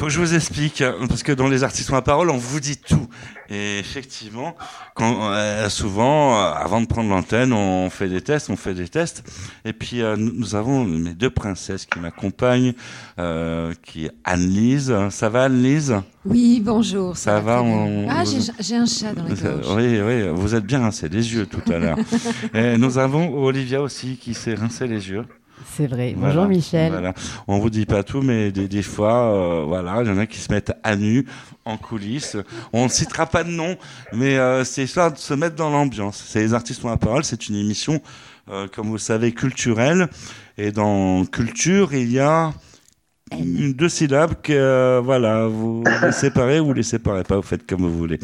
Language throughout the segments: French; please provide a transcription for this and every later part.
Faut que je vous explique, hein, parce que dans les artistes à parole, on vous dit tout. Et effectivement, quand, euh, souvent, euh, avant de prendre l'antenne, on fait des tests, on fait des tests. Et puis, euh, nous avons mes deux princesses qui m'accompagnent, qui est Anne-Lise. Ça va, Anne-Lise? Oui, bonjour. Ça, va on... Ah, j'ai un chat dans la gorge. Oui, oui, vous êtes bien rincé les yeux tout à l'heure. et nous avons Olivia aussi qui s'est rincé les yeux. C'est vrai. Bonjour Michel. Voilà. On vous dit pas tout, mais des, fois, euh, voilà, il y en a qui se mettent à nu en coulisses. On ne citera pas de nom, mais euh, c'est histoire de se mettre dans l'ambiance. C'est les artistes ont la parole. C'est une émission, euh, comme vous le savez, culturelle. Et dans culture, il y a une, deux syllabes que euh, voilà, vous les séparez ou vous les séparez pas, vous faites comme vous voulez.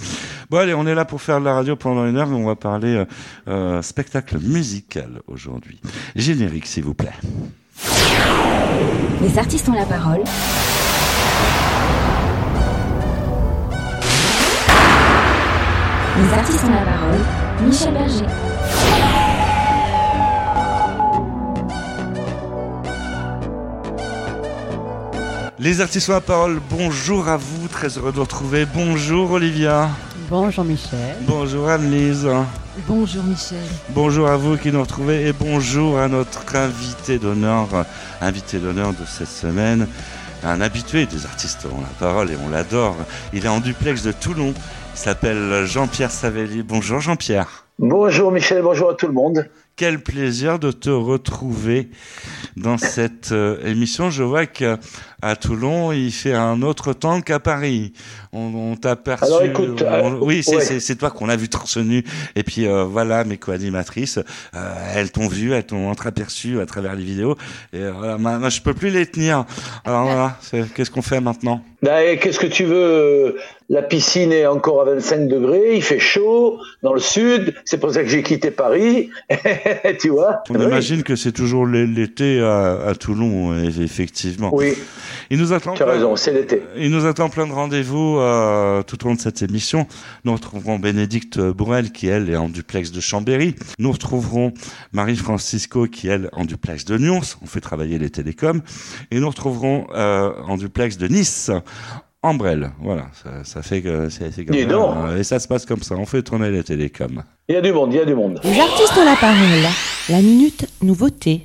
Bon allez, on est là pour faire de la radio pendant une heure, on va parler euh, euh, spectacle musical aujourd'hui. Générique s'il vous plaît. Les artistes ont la parole. Les artistes ont la parole. Michel Berger. Les artistes ont la parole, bonjour à vous, très heureux de vous retrouver. Bonjour Olivia. Bonjour Michel. Bonjour Anne-Lise. Bonjour Michel. Bonjour à vous qui nous retrouvez et bonjour à notre invité d'honneur, invité d'honneur de cette semaine, un habitué des artistes ont la parole et on l'adore. Il est en duplex de Toulon. Il s'appelle Jean-Pierre Savelli. Bonjour Jean-Pierre. Bonjour Michel, bonjour à tout le monde. Quel plaisir de te retrouver dans cette euh, émission. Je vois qu'à Toulon, il fait un autre temps qu'à Paris. On, t'a perçu. Alors écoute, euh, oui, c'est toi qu'on a vu torse nu. Et puis euh, voilà, mes co-animatrices, elles t'ont vu, elles t'ont entreaperçu à travers les vidéos. Et voilà, maintenant, je peux plus les tenir. Alors voilà, qu'est-ce qu'on fait maintenant? Ben, Qu'est-ce que tu veux La piscine est encore à 25 degrés, il fait chaud dans le sud. C'est pour ça que j'ai quitté Paris. tu vois? On imagine que c'est toujours l'été à, Toulon, effectivement. Oui. Il nous attend. Tu as raison, c'est l'été. Il nous attend plein de rendez-vous euh, tout au long de cette émission. Nous retrouverons Bénédicte Bourrel qui elle est en duplex de Chambéry. Nous retrouverons Marie Francisco qui elle en duplex de Nyons. On fait travailler les télécoms. Et nous retrouverons euh, en duplex de Nice Ambrelle. Voilà, ça, fait que c'est comme ça. Et ça se passe comme ça. On fait tourner les télécoms. Il y a du monde, il y a du monde. Les artistes ont la parole. La minute nouveauté.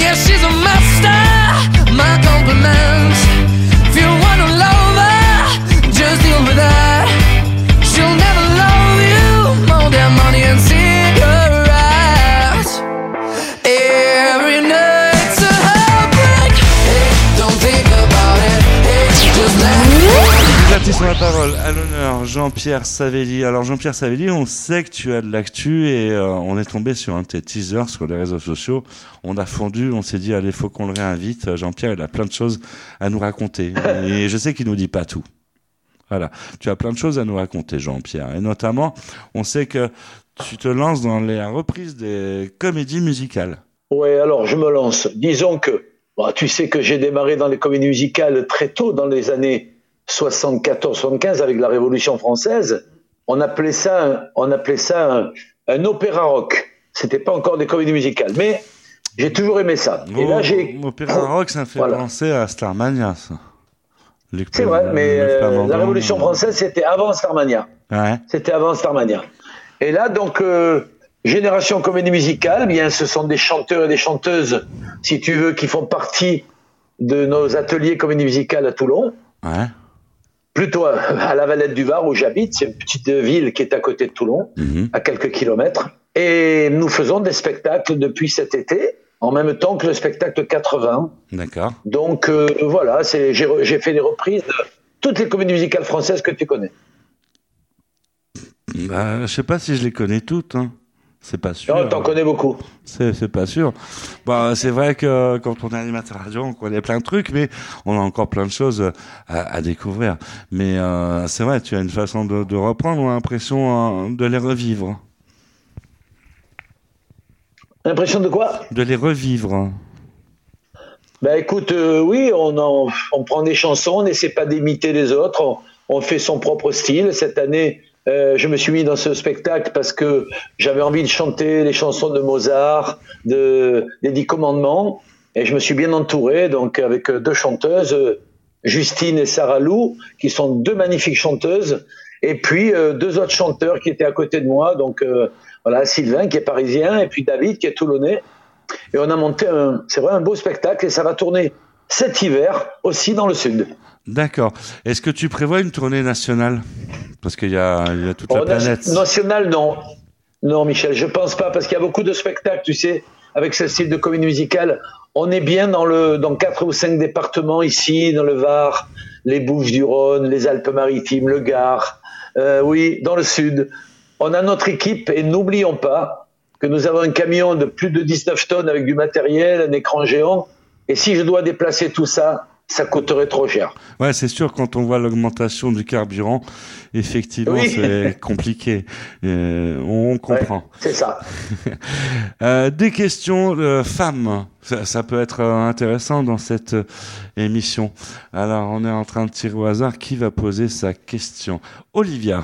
Yeah, she's a master. My compliments. If you wanna just deal with. She'll never love you more than money and. Ont la parole. À l'honneur, Jean-Pierre Savelli. Alors, Jean-Pierre Savelli, on sait que tu as de l'actu et euh, on est tombé sur un de tes teasers sur les réseaux sociaux. On a fondu, on s'est dit, allez, faut qu'on le réinvite. Jean-Pierre, il a plein de choses à nous raconter. Et je sais qu'il nous dit pas tout. Voilà. Tu as plein de choses à nous raconter, Jean-Pierre. Et notamment, on sait que tu te lances dans les reprises des comédies musicales. Oui, alors je me lance. Disons que bah, tu sais que j'ai démarré dans les comédies musicales très tôt, dans les années 74-75, avec la Révolution française. On appelait ça, un, on appelait ça un, opéra rock. C'était pas encore des comédies musicales, mais j'ai toujours aimé ça. Et là, j'ai. Opéra rock, ça me fait penser à Starmania, ça. C'est vrai, mais euh, la Révolution française, c'était avant Starmania. Ouais. C'était avant Starmania. Et là, donc, euh, Génération comédie musicale, bien, ce sont des chanteurs et des chanteuses, si tu veux, qui font partie de nos ateliers comédie musicale à Toulon. Ouais. Plutôt à la Valette du Var où j'habite, c'est une petite ville qui est à côté de Toulon, mhm. à quelques kilomètres. Et nous faisons des spectacles depuis cet été, en même temps que le spectacle 80. D'accord. Donc euh, voilà, j'ai fait des reprises de toutes les comédies musicales françaises que tu connais. Bah, je sais pas si je les connais toutes. Hein. C'est pas sûr. Non, t'en connais beaucoup. C'est, pas sûr. Bah, c'est vrai que quand on est animateur radio, on connaît plein de trucs, mais on a encore plein de choses à, à découvrir. Mais euh, c'est vrai, tu as une façon de, de reprendre, on a l'impression euh, de les revivre. L'impression de quoi? De les revivre. Ben écoute, euh, oui, on, en- on prend des chansons, on n'essaie pas d'imiter les autres, on, on fait son propre style. Cette année, euh, je me suis mis dans ce spectacle parce que j'avais envie de chanter les chansons de Mozart, de, des Dix Commandements, et je me suis bien entouré, donc avec deux chanteuses, Justine et Sarah Lou, qui sont deux magnifiques chanteuses, et puis euh, deux autres chanteurs qui étaient à côté de moi, donc euh, voilà, Sylvain qui est parisien, et puis David qui est toulonnais. Et on a monté c'est un beau spectacle et ça va tourner cet hiver aussi dans le sud. D'accord. Est-ce que tu prévois une tournée nationale? Parce qu'il y y a toute la Oh, na- planète. National, non. Non, Michel, je pense pas parce qu'il y a beaucoup de spectacles, tu sais, avec ce style de comédie musicale. On est bien dans le, dans quatre ou cinq départements ici, dans le Var, les Bouches-du-Rhône, les Alpes-Maritimes, le Gard. Euh, oui, dans le sud. On a notre équipe et n'oublions pas que nous avons un camion de plus de 19 tonnes avec du matériel, un écran géant. Et si je dois déplacer tout ça, ça coûterait trop cher. Ouais, c'est sûr, quand on voit l'augmentation du carburant, effectivement, Oui. c'est compliqué. Euh, on comprend. C'est ça. Euh, des questions de femmes, ça, ça peut être euh, intéressant dans cette euh, émission. Alors, on est en train de tirer au hasard qui va poser sa question? Olivia.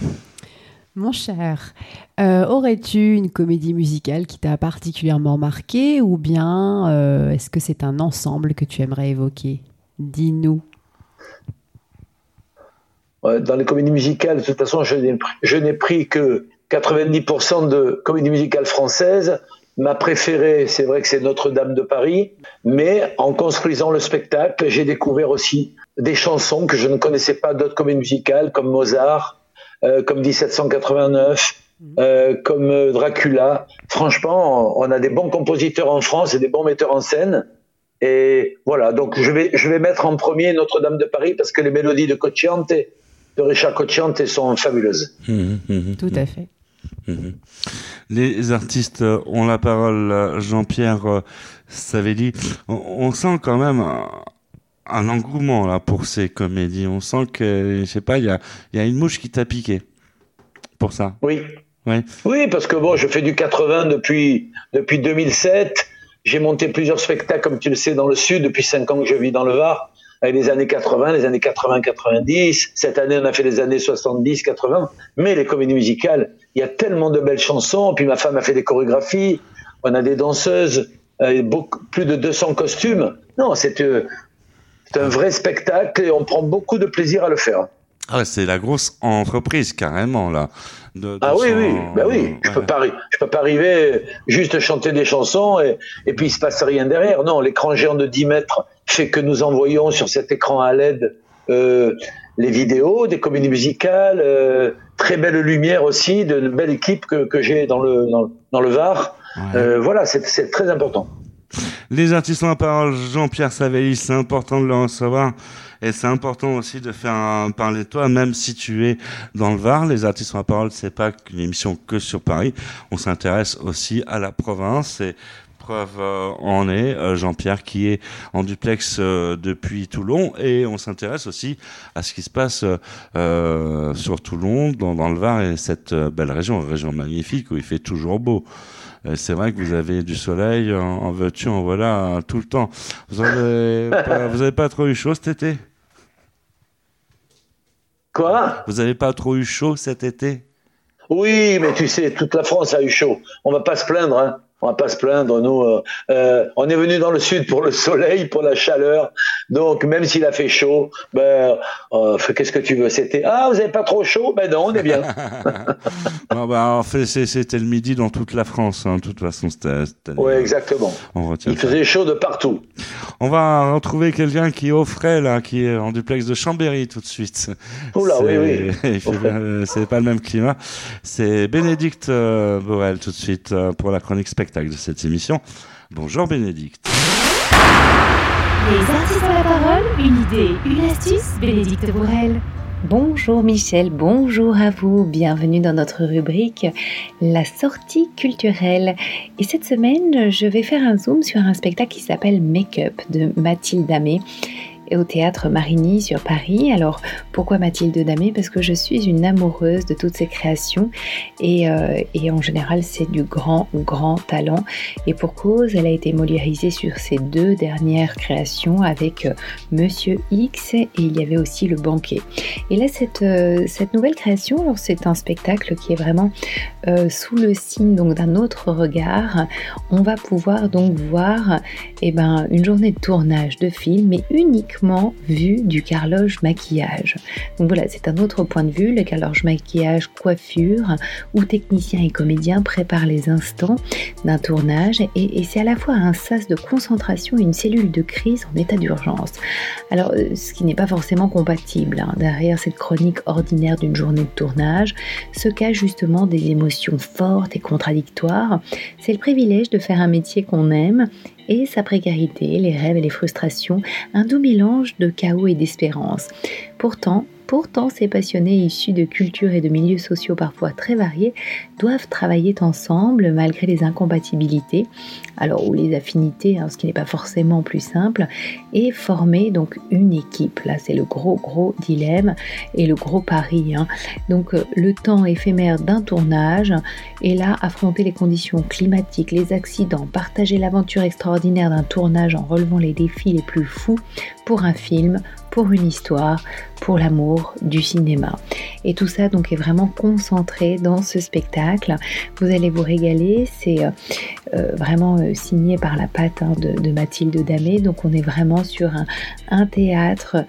Mon cher, euh, aurais-tu une comédie musicale qui t'a particulièrement marqué ou bien euh, est-ce que c'est un ensemble que tu aimerais évoquer? Dis-nous. Ouais, Dans les comédies musicales, de toute façon, je n'ai pris que 90% de comédies musicales françaises. Ma préférée, c'est vrai que c'est Notre-Dame de Paris, mais en construisant le spectacle, j'ai découvert aussi des chansons que je ne connaissais pas d'autres comédies musicales, comme Mozart, euh, comme 1789, euh, comme euh, Dracula. Franchement, on a des bons compositeurs en France et des bons metteurs en scène. Et voilà, donc je vais, je vais mettre en premier Notre-Dame de Paris parce que les mélodies de Cocciante, de Richard Cocciante sont fabuleuses. Mhm, mhm, Tout à fait. Les artistes ont la parole. Jean-Pierre euh, Savelli, on, on sent quand même un, un engouement là pour ces comédies. On sent que, je sais pas, il y a, il y a une mouche qui t'a piqué pour ça. Oui. Oui. Oui, parce que bon, je fais du 80 depuis, depuis 2007. J'ai monté plusieurs spectacles, comme tu le sais, dans le Sud depuis 5 ans que je vis dans le Var, avec les années 80, les années 80-90. Cette année, on a fait les années 70-80. Mais les comédies musicales, il y a tellement de belles chansons. Puis ma femme a fait des chorégraphies. On a des danseuses, euh, plus de 200 costumes. Non, euh, c'est un vrai spectacle et on prend beaucoup de plaisir à le faire. Ah, c'est la grosse entreprise carrément là. De, de Ah oui, son- oui, bah oui. Je peux pas, je peux pas arriver juste chanter des chansons et, et puis il se passe rien derrière. Non, l'écran géant de 10 mètres fait que nous envoyons sur cet écran à LED euh, les vidéos des comédies musicales, euh, très belle lumière aussi, de, belle équipe que, que j'ai dans le, dans, le- dans le Var. Ouais. Euh, voilà, c'est c'est très important. Les artistes ont la parole, Jean-Pierre Savelli, c'est important de le recevoir. Et c'est important aussi de faire un- parler de toi, même si tu es dans le Var. Les artistes la parole, c'est pas une émission que sur Paris. On s'intéresse aussi à la province. Et preuve euh, en est euh, Jean-Pierre qui est en duplex euh, depuis Toulon. Et on s'intéresse aussi à ce qui se passe euh, sur Toulon, dans, dans le Var et cette belle région, région magnifique où il fait toujours beau. C'est vrai que vous avez du soleil, en, en veux-tu, en voilà, tout le temps. Vous avez, pas, pas trop eu chaud cet été? Quoi Vous avez pas trop eu chaud cet été? Oui, mais tu sais, toute la France a eu chaud. On va pas se plaindre, hein. On va pas se plaindre, nous. euh, euh, on est venu dans le sud pour le soleil, pour la chaleur. Donc, même s'il a fait chaud, ben, euh, qu'est-ce que tu veux? C'était ah, vous avez pas trop chaud? Ben non, on est bien. Bon, bah, en fait, c'était le midi dans toute la France. hein. De toute façon, c'était. Oui, exactement. On retient. Il ça. faisait chaud de partout. On va retrouver quelqu'un qui frais là, qui est en duplex de Chambéry tout de suite. Oula, oui, oui. C'est pas le même climat. C'est Bénédicte Borel tout de suite pour la chronique spectacle de cette émission. Bonjour Bénédicte. Les artistes ont la parole, une idée, une astuce, Bénédicte Bourrel. Bonjour Michel, bonjour à vous, bienvenue dans notre rubrique La sortie culturelle. Et cette semaine, je vais faire un zoom sur un spectacle qui s'appelle Make Up de Mathilde Amé au théâtre Marigny sur Paris. Alors pourquoi Mathilde Damé? Parce que je suis une amoureuse de toutes ses créations et, euh, et en général c'est du grand grand talent et pour cause elle a été moliérisée sur ses deux dernières créations avec euh, Monsieur X et il y avait aussi Le Banquet. Et là cette, euh, cette nouvelle création, c'est un spectacle qui est vraiment sous le signe d'un autre regard. On va pouvoir donc voir eh ben, une journée de tournage de film mais uniquement vu du carloge maquillage. Donc voilà, c'est un autre point de vue, le carloge maquillage coiffure, où techniciens et comédiens préparent les instants d'un tournage et, c'est à la fois un sas de concentration et une cellule de crise en état d'urgence. Alors, euh, ce qui n'est pas forcément compatible. Hein. Derrière cette chronique ordinaire d'une journée de tournage se cachent justement des émotions fortes et contradictoires. C'est le privilège de faire un métier qu'on aime et sa précarité, les rêves et les frustrations, un doux mélange de chaos et d'espérance. Pourtant, Pourtant, ces passionnés issus de cultures et de milieux sociaux parfois très variés doivent travailler ensemble malgré les incompatibilités, alors ou les affinités, hein, ce qui n'est pas forcément plus simple, et former donc une équipe. Là, c'est le gros gros dilemme et le gros pari. Hein. Donc euh, le temps éphémère d'un tournage et là affronter les conditions climatiques, les accidents, partager l'aventure extraordinaire d'un tournage en relevant les défis les plus fous pour un film pour une histoire, pour l'amour du cinéma. Et tout ça donc est vraiment concentré dans ce spectacle. Vous allez vous régaler, c'est euh, euh, vraiment euh, signé par la patte hein, de, Mathilde Damé. Donc on est vraiment sur un, théâtre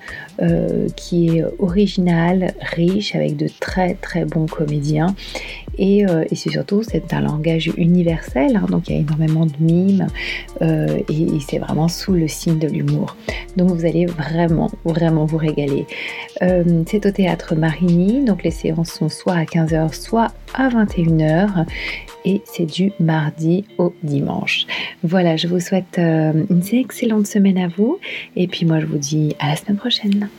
qui est original, riche, avec de très très bons comédiens. Et, c'est surtout c'est un langage universel, hein. donc il y a énormément de mimes et, et c'est vraiment sous le signe de l'humour. Donc vous allez vraiment vraiment vous régaler. Euh, c'est au théâtre Marigny, donc les séances sont soit à 15h, soit à 21h et c'est du mardi au dimanche. Voilà, je vous souhaite euh, une excellente semaine à vous et puis moi je vous dis à la semaine prochaine.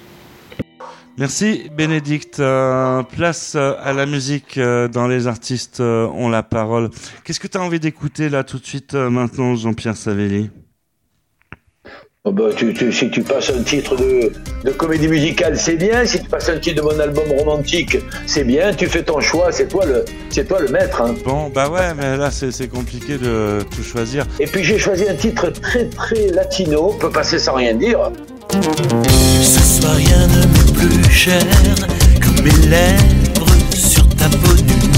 Merci Bénédicte. Euh, place à la musique dans Les artistes ont la parole. Qu'est-ce que tu as envie d'écouter là tout de suite maintenant Jean-Pierre Savelli? Bah, tu, si tu passes un titre de, comédie musicale, c'est bien. Si tu passes un titre de mon album romantique, c'est bien. Tu fais ton choix, c'est toi le, c'est toi le maître. Hein. Bon, bah ouais, mais là c'est compliqué de tout choisir. Et puis j'ai choisi un titre très très latino. On peut passer sans rien dire. Ce soir rien ne m'est plus cher que mes lèvres sur ta peau nue.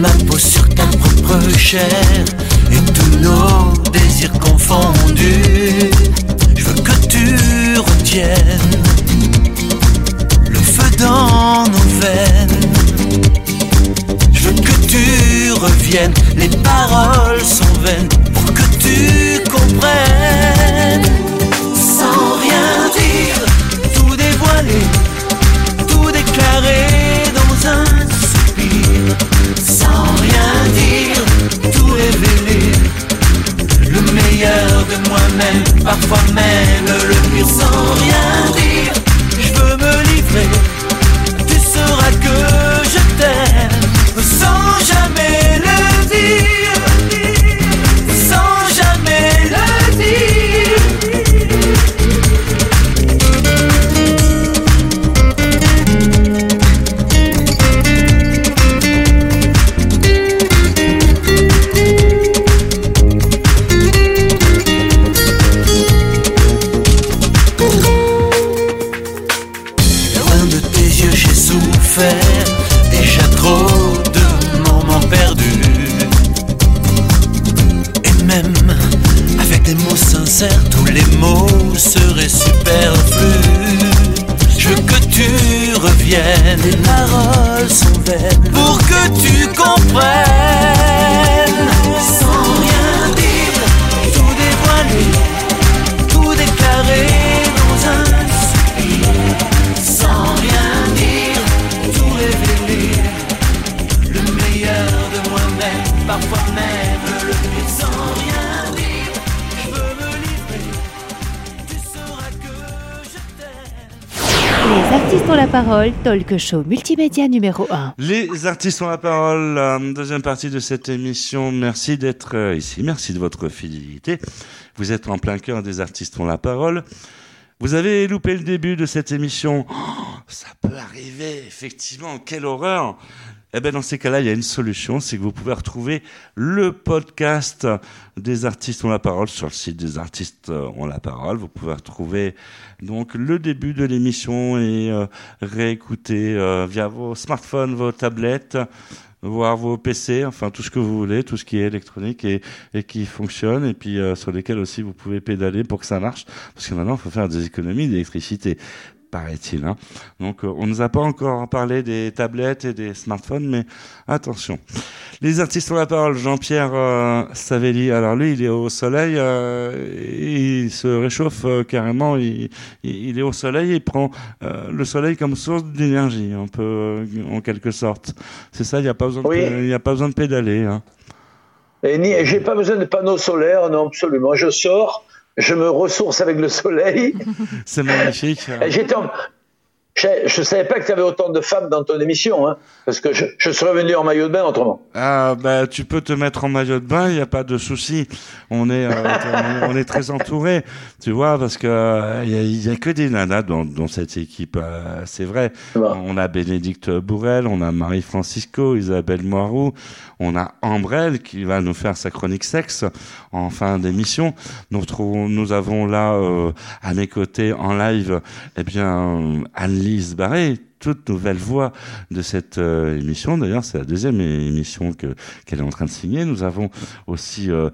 Ma peau sur ta propre chair Je veux que tu retiennes le feu dans nos veines. Je veux que tu reviennes, les paroles sont vaines pour que tu comprennes. Sans rien dire, tout dévoiler, tout déclarer dans un soupir. Sans rien dire, de moi-même, parfois même le pire sans rien dire. Je veux me livrer, tu sauras que je t'aime sans jamais tous les mots seraient superflus. Je veux que tu reviennes, les paroles sont vaines pour que tu comprennes. Parole, talk show multimédia numéro 1. Les artistes ont la parole, euh, deuxième partie de cette émission. Merci d'être euh, ici, merci de votre fidélité. Vous êtes en plein cœur des artistes ont la parole. Vous avez loupé le début de cette émission. Oh, ça peut arriver, effectivement, quelle horreur. Eh bien, dans ces cas-là, il y a une solution, c'est que vous pouvez retrouver le podcast des artistes ont la parole sur le site des artistes euh, ont la parole. Vous pouvez retrouver donc le début de l'émission et euh, réécouter euh, via vos smartphones, vos tablettes, voir vos PC, enfin tout ce que vous voulez, tout ce qui est électronique et, qui fonctionne, et puis sur lesquels aussi vous pouvez pédaler pour que ça marche, parce que maintenant il faut faire des économies d'électricité paraît-il. Hein. Donc euh, on ne nous a pas encore parlé des tablettes et des smartphones, mais attention. Les artistes ont la parole. Jean-Pierre euh, Savelli, alors lui, il est au soleil, euh, il se réchauffe euh, carrément, il, est au soleil, il prend le soleil comme source d'énergie, un peu en quelque sorte. C'est ça, il n'y a pas besoin, Oui. de, il y a pas besoin de pédaler. Hein. Et ni, j'ai pas besoin de panneaux solaires, non, absolument. Je sors, je me ressource avec le soleil. C'est magnifique. Et J'étais en- Je, je savais pas que tu avais autant de femmes dans ton émission, hein, parce que je, je serais venu en maillot de bain autrement. Ah bah tu peux te mettre en maillot de bain, il n'y a pas de souci. On est euh, on est très entouré, tu vois, parce que euh, il y, a- il y a que des nanas dans, dans cette équipe. euh, c'est vrai. Bon. On a Bénédicte Bourrel, on a Marie Francisco, Isabelle Moirou, on a Ambrelle qui va nous faire sa chronique sexe en fin d'émission. Nous nous avons là euh, à mes côtés en live, eh bien Anne-Lise Barré, toute nouvelle voix de cette euh, émission. D'ailleurs, c'est la deuxième émission que qu'elle est en train de signer. Nous avons aussi euh,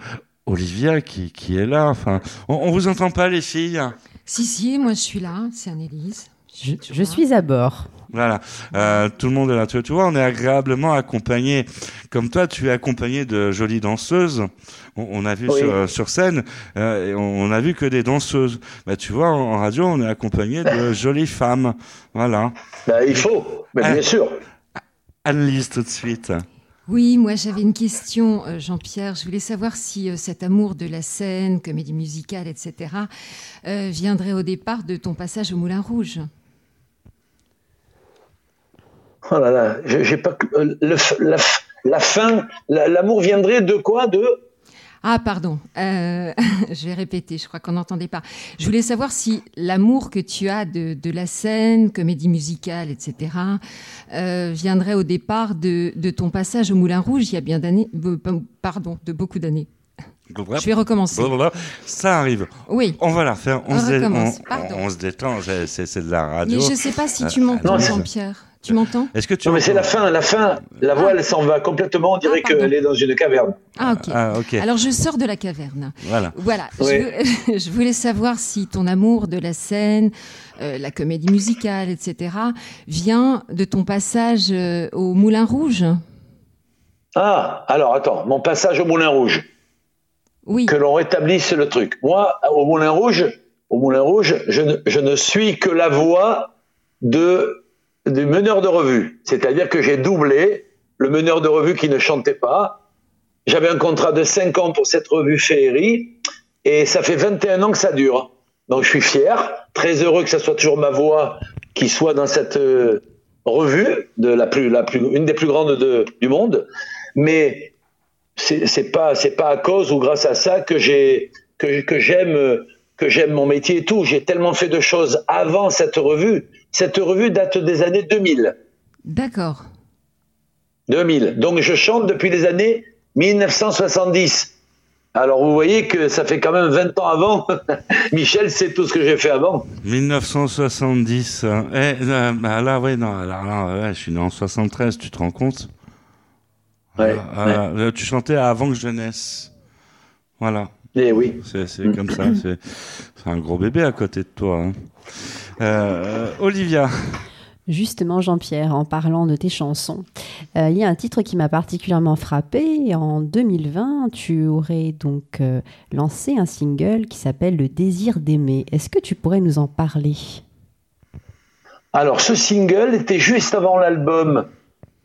Olivia qui, qui est là. Enfin, on, on vous entend pas les filles. Si, si, moi je suis là, c'est Annelise. Je, je suis à bord. Voilà, Euh, tout le monde est là. Tu, vois, on est agréablement accompagné. Comme toi, tu es accompagné de jolies danseuses. On, on a vu Oui. sur, sur scène, euh, et on, on a vu que des danseuses. Bah, tu vois, en, en radio, on est accompagné de jolies femmes. Voilà. Ben, il faut, mais bien sûr. Anne-Lise, tout de suite. Oui, moi j'avais une question, euh, Jean-Pierre. Je voulais savoir si euh, cet amour de la scène, comédie musicale, etc., euh, viendrait au départ de ton passage au Moulin Rouge. Oh là là, j'ai pas euh, le la, fin, la- l'amour viendrait de quoi De? Ah, pardon, euh, je vais répéter, je crois qu'on n'entendait pas. Je voulais savoir si l'amour que tu as de, de la scène, comédie musicale, etc., euh, viendrait au départ de, de ton passage au Moulin Rouge il y a bien d'années, euh, pardon, de beaucoup d'années. Je vais recommencer. Blablabla. Ça arrive. Oui. On va la faire. On, On se, dé- on- se détend. C'est de la radio. Mais je ne sais pas si tu Euh, m'entends, Jean-Pierre. Tu m'entends Est-ce que tu Non, mais c'est la fin, la fin. La voix, elle s'en va complètement. On dirait Ah, qu'elle est dans une caverne. Ah, ok. Ah, ok. Alors, je sors de la caverne. Voilà. Voilà. Oui. Je, voulais savoir si ton amour de la scène, euh, la comédie musicale, etc., vient de ton passage euh, au Moulin Rouge? Ah, alors attends, mon passage au Moulin Rouge. Oui. Que l'on rétablisse le truc. Moi, au Moulin Rouge, au Moulin Rouge, je ne, je ne suis que la voix de du meneur de revue. C'est-à-dire que j'ai doublé le meneur de revue qui ne chantait pas. J'avais un contrat de 5 ans pour cette revue Féerie et ça fait 21 ans que ça dure. Donc je suis fier, très heureux que ça soit toujours ma voix qui soit dans cette euh, revue de la plus, la plus, une des plus grandes de- du monde. Mais c'est pas pas à cause ou grâce à ça que j'ai j'aime que j'aime mon métier et tout. J'ai tellement fait de choses avant cette revue. Cette revue date des années 2000. D'accord. 2000. Donc je chante depuis les années 1970. Alors vous voyez que ça fait quand même 20 ans avant. Michel sait tout ce que j'ai fait avant. 1970. euh, Eh, euh, bah là, ouais, non, alors là, ouais, je suis né en 73, tu te rends compte? Ouais, Ah, ah, euh, Tu chantais avant que je naisse. Voilà. Eh oui. C'est c'est comme ça. C'est c'est un gros bébé à côté de toi. hein. Euh, Olivia. Justement, Jean-Pierre, en parlant de tes chansons, euh, il y a un titre qui m'a particulièrement frappé. En 2020, tu aurais donc euh, lancé un single qui s'appelle Le désir d'aimer. Est-ce que tu pourrais nous en parler? Alors, ce single était juste avant l'album.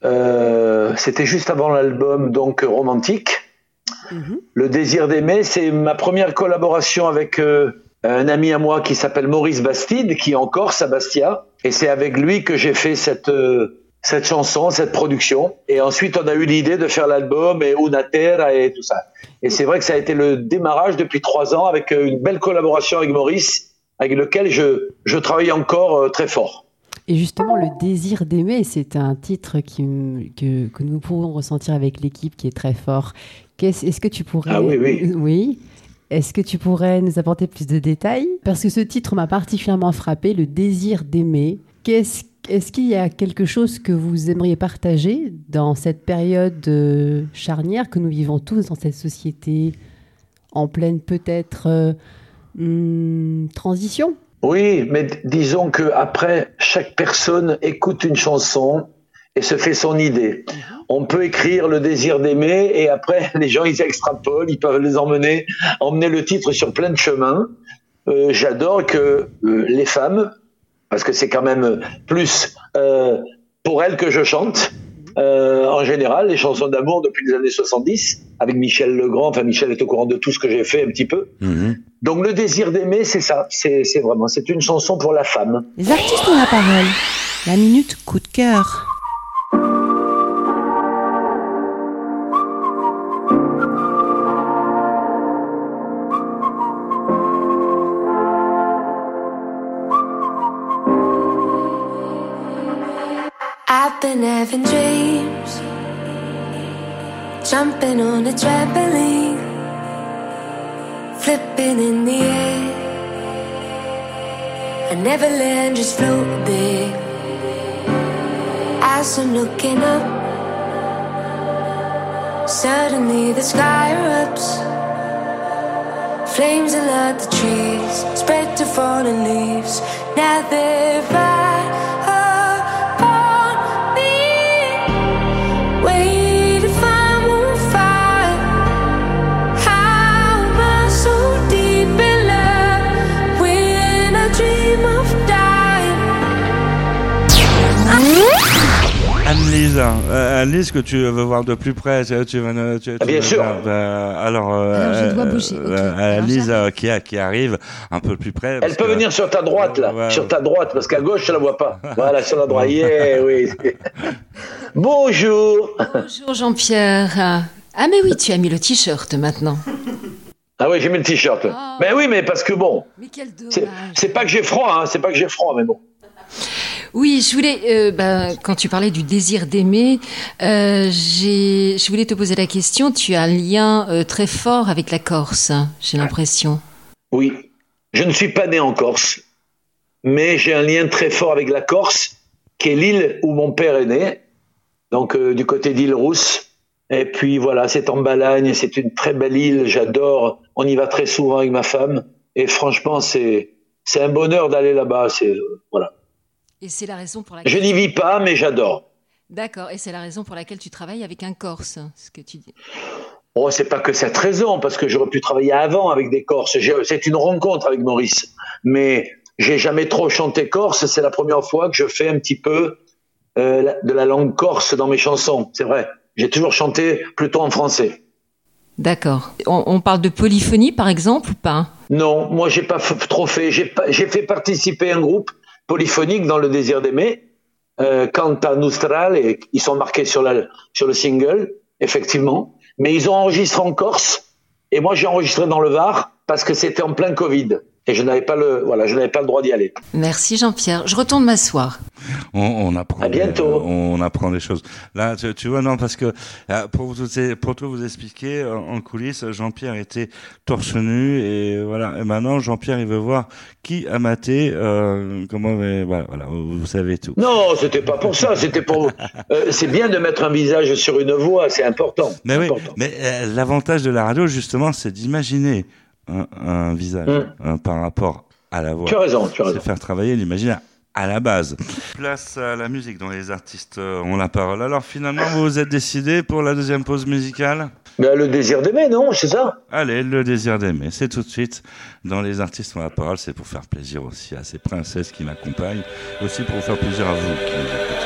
euh, C'était juste avant l'album, donc romantique. Le désir d'aimer, c'est ma première collaboration avec euh, un ami à moi qui s'appelle Maurice Bastide, qui est en Corse, à Bastia. Et c'est avec lui que j'ai fait cette, euh, cette chanson, cette production. Et ensuite, on a eu l'idée de faire l'album et Una Terra et tout ça. Et c'est vrai que ça a été le démarrage depuis trois ans avec euh, une belle collaboration avec Maurice, avec lequel je, je travaille encore euh, très fort. Et justement, le désir d'aimer, c'est un titre qui, que, que nous pouvons ressentir avec l'équipe qui est très fort. Qu'est-ce- Est-ce que tu pourrais... Ah oui, oui. Oui. Est-ce que tu pourrais nous apporter plus de détails? Parce que ce titre m'a particulièrement frappé, le désir d'aimer. Qu'est-ce est-ce qu'il y a quelque chose que vous aimeriez partager dans cette période euh, charnière que nous vivons tous dans cette société en pleine peut-être euh, hmm, transition? Oui, mais disons que après, chaque personne écoute une chanson et se fait son idée. On peut écrire le désir d'aimer et après, les gens, ils extrapolent, ils peuvent les emmener, emmener le titre sur plein de chemins. Euh, J'adore que euh, les femmes, parce que c'est quand même plus euh, pour elles que je chante, euh, en général, les chansons d'amour depuis les années 70, avec Michel Legrand, enfin Michel est au courant de tout ce que j'ai fait un petit peu. Mhm. Donc le désir d'aimer, c'est ça, c'est c'est vraiment, c'est une chanson pour la femme. Les artistes ont la parole. La minute coup de cœur. Been having dreams, jumping on a trampoline, flipping in the air. I never land, just float there. As I'm looking up, suddenly the sky erupts. Flames alert the trees, spread to fallen leaves. Now they're right Anne-Lise, euh, Anne-Lise, que tu veux voir de plus près, tu, tu vas, Ah, bien sûr. bah, alors, euh, Alors, je dois euh, bouger, ok. euh, Alors, euh, qui, a- qui arrive un peu plus près. Elle peut que- venir sur ta droite là, Ouais. sur ta droite, parce qu'à gauche je la vois pas. Voilà, sur la droite. Yeah, oui. Bonjour. Bonjour Jean-Pierre. Ah mais oui, tu as mis le t-shirt maintenant. Ah oui, j'ai mis le t-shirt. Oh. Mais oui, mais parce que bon, Mais quel dommage. c'est pas que j'ai froid, hein, c'est pas que j'ai froid, mais bon. Oui, je voulais, euh, ben, quand tu parlais du désir d'aimer, euh, j'ai, je voulais te poser la question. Tu as un lien euh, très fort avec la Corse, hein, j'ai l'impression. Oui, je ne suis pas né en Corse, mais j'ai un lien très fort avec la Corse, qui est l'île où mon père est né, donc du côté d'île Rousse. Et puis voilà, c'est en Balagne, c'est une très belle île, j'adore. On y va très souvent avec ma femme, et franchement, c'est c'est un bonheur d'aller là-bas. C'est voilà. Et c'est la raison pour Je laquelle. n'y vis pas, mais j'adore. D'accord. Et c'est la raison pour laquelle tu travailles avec un Corse, ce que tu dis. Oh, c'est pas que cette raison, parce que j'aurais pu travailler avant avec des Corses. C'est une rencontre avec Maurice. Mais j'ai jamais trop chanté corse. C'est la première fois que je fais un petit peu euh, de la langue corse dans mes chansons. C'est vrai. J'ai toujours chanté plutôt en français. D'accord. On, on parle de polyphonie, par exemple, ou pas? Non, moi j'ai pas trop fait. J'ai fait participer un groupe polyphonique dans le désir d'aimer. Euh, Canta Nostral et ils sont marqués sur le single, effectivement. Mais ils ont enregistré en Corse et moi j'ai enregistré dans le Var parce que c'était en plein Covid et je n'avais pas le voilà, je n'avais pas le droit d'y aller. Merci Jean-Pierre. Je retourne m'asseoir. On, on apprend. À bientôt. on apprend des choses. Là, tu, tu vois, non, parce que euh, pour vous pour tout vous expliquer, euh, en coulisses, Jean-Pierre était torse nu et voilà. Et maintenant, Jean-Pierre, il veut voir qui a maté. Euh, comment mais voilà, voilà, vous, vous savez tout. Non, c'était pas pour ça, c'était pour euh, c'est bien de mettre un visage sur une voix, c'est important. Mais oui, important. mais euh, l'avantage de la radio, justement, c'est d'imaginer un, un visage Mm. par rapport à la voix. Tu as raison, tu as C'est raison. faire travailler l'imaginaire à la base. Place à la musique dont les artistes euh, ont la parole. Alors finalement, vous vous êtes décidé pour la deuxième pause musicale? Ben, le désir d'aimer, non, c'est ça? Allez, le désir d'aimer, c'est tout de suite dans les artistes ont la parole. C'est pour faire plaisir aussi à ces princesses qui m'accompagnent, aussi pour vous faire plaisir à vous qui nous écoutez.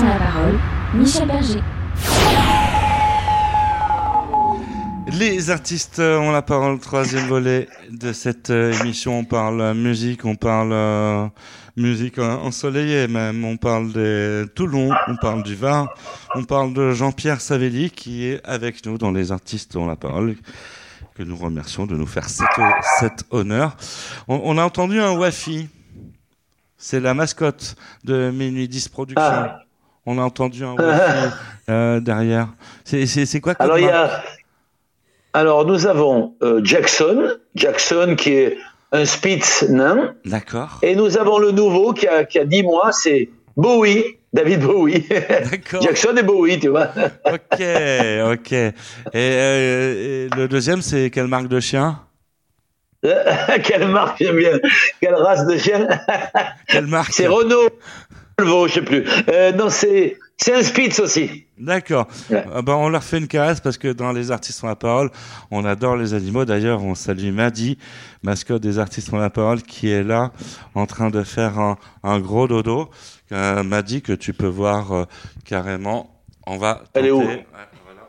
Les artistes ont la parole. Michel Berger. Les artistes ont la parole, troisième volet de cette euh, émission. On parle euh, musique, on parle euh, musique ensoleillée même, on parle de Toulon, on parle du Var, on parle de Jean-Pierre Savelli qui est avec nous dans Les artistes ont la parole, que nous remercions de nous faire cet, cet honneur. On, on a entendu un Wafi, c'est la mascotte de Minuit 10 Productions. Ah. On a entendu un Wafi euh, derrière. C'est- quoi Alors, il y a, alors nous avons euh, Jackson, Jackson qui est un Spitz nain, D'accord. et nous avons le nouveau qui a, qui a 10 mois, c'est Bowie, David Bowie. D'accord. Jackson et Bowie, tu vois. Ok, ok. Et, euh, et le deuxième, c'est quelle marque de chien? Quelle marque j'aime bien, quelle race de chien? Quelle marque? C'est Renault, Volvo, je sais plus. Euh, non, c'est c'est un Spitz aussi. D'accord. Ah ben, on leur fait une caresse parce que dans les artistes ont la parole, on adore les animaux. D'ailleurs, on salue Maddy, mascotte des artistes ont la parole, qui est là en train de faire un, un gros dodo. Euh, Maddy que tu peux voir euh, carrément. On va. Elle est où tenter- Ouais, voilà.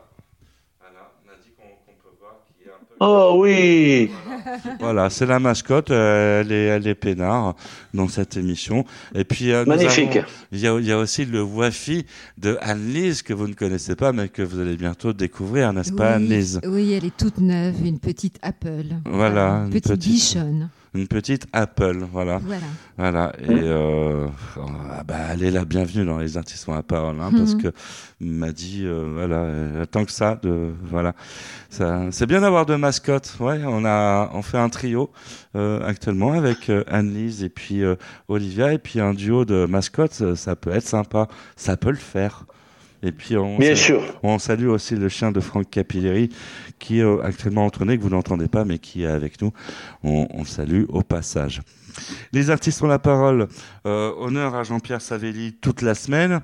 Voilà, Maddy qu'on qu'on peut voir qui est un peu. Oh oui. Voilà, c'est la mascotte. euh, elle est, elle est peinard dans cette émission. Et puis euh, Magnifique. Il y, a, il y a aussi le Wafi de Anne-Lise que vous ne connaissez pas, mais que vous allez bientôt découvrir, n'est-ce pas, Anne-Lise? oui, elle est toute neuve, une petite Apple. Voilà, une une petite, petite- bichonne. Une petite Apple, voilà. Voilà. Voilà. Et euh, ah bah, elle est la bienvenue dans les artistes la parole, hein, parce Mhm. que m'a dit, euh, voilà, elle attend que ça, de, voilà. Ça, c'est bien d'avoir deux mascottes. Ouais, on a, on fait un trio euh, actuellement avec euh, Anne-Lise et puis euh, Olivia, et puis un duo de mascottes, ça, ça peut être sympa. Ça peut le faire. Et puis on, Bien salue, sûr. on salue aussi le chien de Franck Capilleri qui est euh, actuellement en tournée, que vous n'entendez pas, mais qui est avec nous. On, on le salue au passage. Les artistes ont la parole. Euh, honneur à Jean-Pierre Savelli toute la semaine.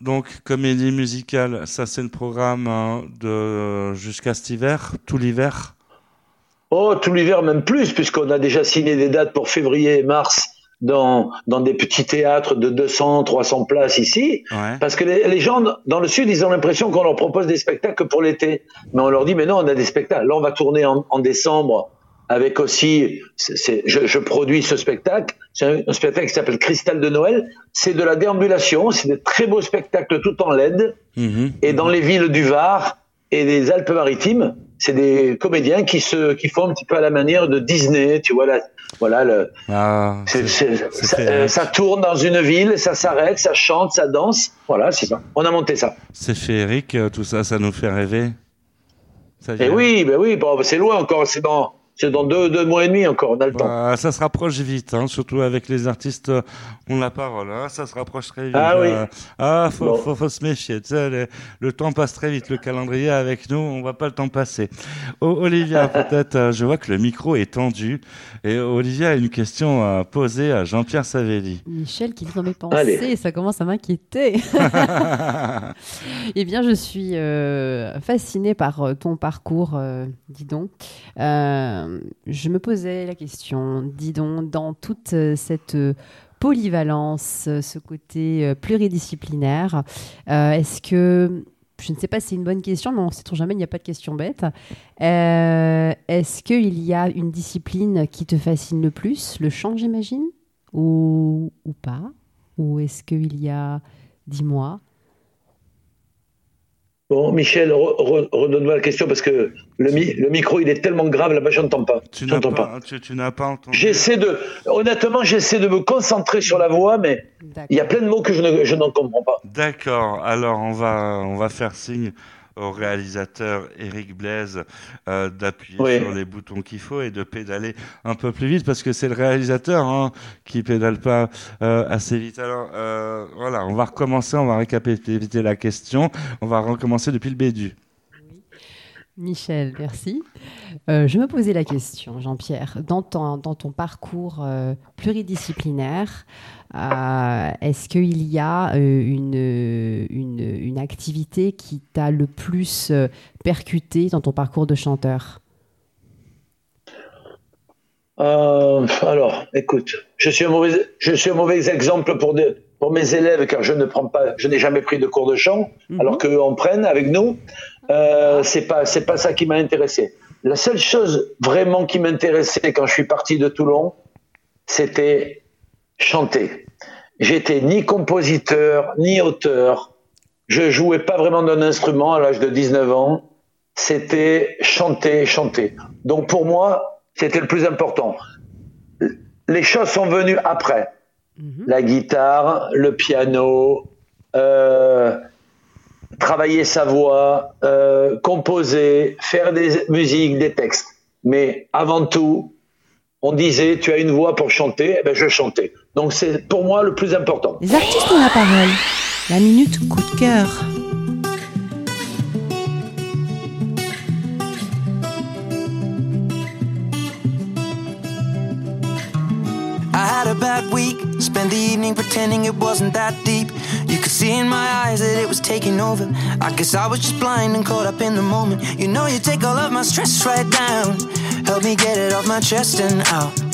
Donc, comédie musicale, ça c'est le programme hein, de jusqu'à cet hiver, tout l'hiver? Oh, tout l'hiver, même plus, puisqu'on a déjà signé des dates pour février et mars dans, dans des petits théâtres de 200, 300 places ici. Ouais. Parce que les, les gens dans le sud, ils ont l'impression qu'on leur propose des spectacles pour l'été. Mais on leur dit, mais non, on a des spectacles. Là, on va tourner en, en décembre avec aussi, c'est- je, je produis ce spectacle. C'est un, un spectacle qui s'appelle Cristal de Noël. C'est de la déambulation. C'est des très beaux spectacles tout en LED. Mhm. Et dans les villes du Var et des Alpes-Maritimes, c'est des comédiens qui se, qui font un petit peu à la manière de Disney. Tu vois là, voilà le, Ah, c'est- c'est- c'est- c'est ça, fait, euh, ça tourne dans une ville, ça s'arrête, ça chante, ça danse. Voilà, c'est ça. On a monté ça. c'est féerique, euh, tout ça, ça nous fait rêver. Ça Et vient. oui, ben oui, bon, c'est loin encore, c'est dans, c'est dans deux, deux mois et demi encore, on a le temps. Bah, ça se rapproche vite, hein, surtout avec les artistes euh, ont la parole. Hein, ça se rapproche très vite. Ah oui. Euh, ah, faut, Bon. faut, faut se méfier. Tu sais, le, le temps passe très vite. Le calendrier avec nous, on voit pas le temps passer. Olivia, peut-être, euh, je vois que le micro est tendu. Et Olivia a une question à poser à Jean-Pierre Savelli. Michel qui dans mes pensées, Allez. ça commence à m'inquiéter. eh bien, je suis euh, fascinée par ton parcours, euh, dis donc. Euh, je me posais la question, dis donc, dans toute euh, cette euh, polyvalence, euh, ce côté euh, pluridisciplinaire, euh, est-ce que, je ne sais pas si c'est une bonne question, mais on ne sait toujours jamais, il n'y a pas de question bête. Euh, est-ce qu'il y a une discipline qui te fascine le plus Le chant, j'imagine ou, pas? Ou est-ce qu'il y a, dis-moi, Bon, Michel, re- re- redonne-moi la question parce que le, mi- le micro, il est tellement grave là-bas, j'entends pas. Tu n'as pas, pas. tu, tu n'as pas entendu. J'essaie de, honnêtement, j'essaie de me concentrer sur la voix, mais il y a plein de mots que je ne, je n'en comprends pas. D'accord. Alors on va on va faire signe au réalisateur Eric Blaise euh, d'appuyer Oui. sur les boutons qu'il faut et de pédaler un peu plus vite parce que c'est le réalisateur hein, qui pédale pas euh, assez vite. Alors euh, voilà, on va recommencer, on va récapituler la question, on va recommencer depuis le début. Michel, merci. Euh, je me posais la question, Jean-Pierre, dans ton, dans ton parcours euh, pluridisciplinaire, euh, est-ce qu'il y a une, une, une activité qui t'a le plus percuté dans ton parcours de chanteur? Alors, écoute, je suis un mauvais, je suis un mauvais exemple pour, pour mes élèves car je ne prends pas, je n'ai jamais pris de cours de chant, alors qu'eux en prennent avec nous. Euh, c'est pas, c'est pas ça qui m'a intéressé. La seule chose vraiment qui m'intéressait quand je suis parti de Toulon, c'était chanter. J'étais ni compositeur, ni auteur. Je jouais pas vraiment d'un instrument à l'âge de 19 ans. C'était chanter, chanter. Donc pour moi, c'était le plus important. Les choses sont venues après. La guitare, le piano, euh, travailler sa voix, euh, composer, faire des musiques, des textes. Mais avant tout, on disait, tu as une voix pour chanter, eh ben je chantais. Donc c'est pour moi le plus important. Les artistes ont la parole. La minute coup de cœur. I had a bad week, spent the evening pretending it wasn't that deep. You could see in my eyes that it was taking over. I guess I was just blind and caught up in the moment. You know, you take all of my stress right down. Help me get it off my chest and out.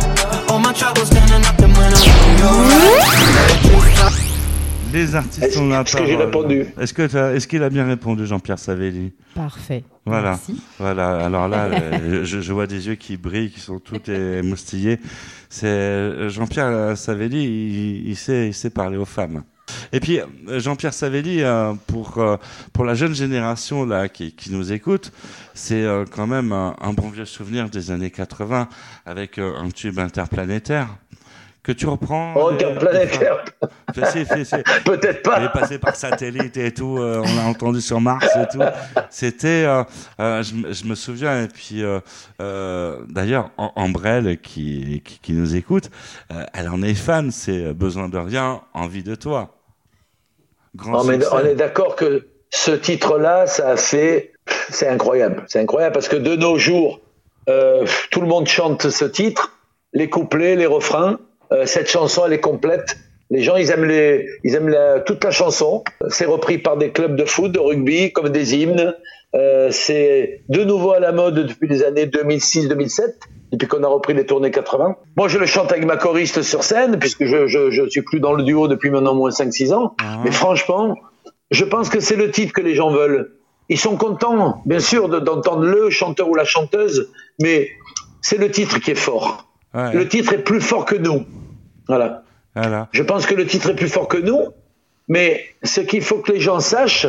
Les artistes ont la est-ce que j'ai parole. répondu Est-ce que t'as- est-ce qu'il a bien répondu, Jean-Pierre Savelli Parfait. Voilà, Merci. voilà. Alors là, euh, je, je vois des yeux qui brillent, qui sont tout émoustillés. C'est euh, Jean-Pierre Savelli, il, il sait, il sait parler aux femmes. Et puis euh, Jean-Pierre Savelli, euh, pour euh, pour la jeune génération là qui, qui nous écoute, c'est quand même un, un bon vieux souvenir des années 80 avec un tube interplanétaire que tu reprends. Oh, interplanétaire. Peut-être Il est pas. passé par satellite et tout, euh, on l'a entendu sur Mars et tout. C'était, euh, euh, je, me- je me souviens, et puis d'ailleurs, Am- Ambrelle qui, qui, qui nous écoute, elle en est fan, c'est Besoin de rien, envie de toi. Grand Non, mais succès. on est d'accord que ce titre-là, ça a fait. C'est incroyable. C'est incroyable parce que de nos jours, euh, tout le monde chante ce titre, les couplets, les refrains. Euh, cette chanson, elle est complète. Les gens, ils aiment, les, ils aiment la- toute la chanson. C'est repris par des clubs de foot, de rugby, comme des hymnes. Euh, c'est de nouveau à la mode depuis les années 2006-2007, depuis qu'on a repris les tournées 80. Moi, je le chante avec ma choriste sur scène, puisque je, je, je suis plus dans le duo depuis maintenant moins 5-6 ans. Ah. Mais franchement, je pense que c'est le titre que les gens veulent. Ils sont contents, bien sûr, de- d'entendre le chanteur ou la chanteuse, mais c'est le titre qui est fort. Ouais, Le titre est plus fort que nous. Voilà. voilà. Je pense que le titre est plus fort que nous, mais ce qu'il faut que les gens sachent,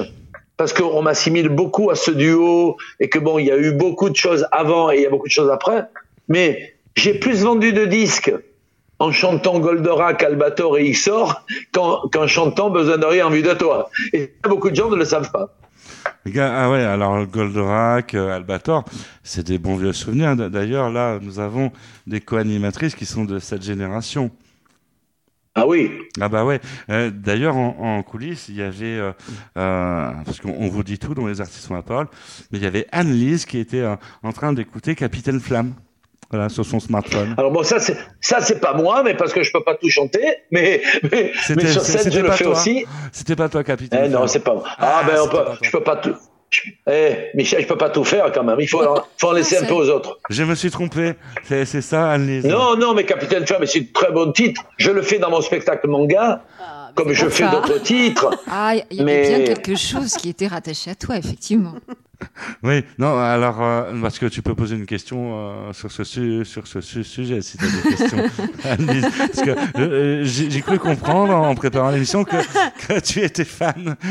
parce qu'on m'assimile beaucoup à ce duo, et que bon, il y a eu beaucoup de choses avant et il y a beaucoup de choses après, mais j'ai plus vendu de disques en chantant Goldorak, Albator et Xor qu'en qu'en chantant Besoin de rien en vue de toi. Et beaucoup de gens ne le savent pas. Les gars, ah ouais, alors Goldorak, euh, Albator, c'est des bons vieux souvenirs. D'ailleurs, là, nous avons des co-animatrices qui sont de cette génération. Ah oui, Ah bah ouais. Euh, D'ailleurs, en, en coulisses, il y avait, euh, euh, parce qu'on on vous dit tout dans les artistes ont la parole, mais il y avait Anne-Lise qui était en train d'écouter Capitaine Flamme, voilà, sur son smartphone. alors bon, ça c'est ça c'est pas moi, mais parce que je peux pas tout chanter, mais mais, mais sur scène je le fais toi. aussi. C'était pas toi, Capitaine Eh non, c'est pas moi. Ah, Ah, ben on peut, je peux pas tout. je- Eh, Michel, je peux pas tout faire quand même. Il faut, en- faut en laisser un peu aux autres. Je me suis trompé. C'est ça, Anne-Lise. Non, non, mais Capitaine Flamme, c'est un très bon titre. Je le fais dans mon spectacle manga, comme je fais d'autres titres. Ah, il y avait Mais- bien quelque chose qui était rattaché à toi, effectivement. Oui, non, alors, euh, parce que tu peux poser une question euh, sur ce, su- sur ce su- sujet, si tu as des questions, Anne-Lise. Parce que euh, j'ai cru comprendre en préparant l'émission que, que tu étais fan.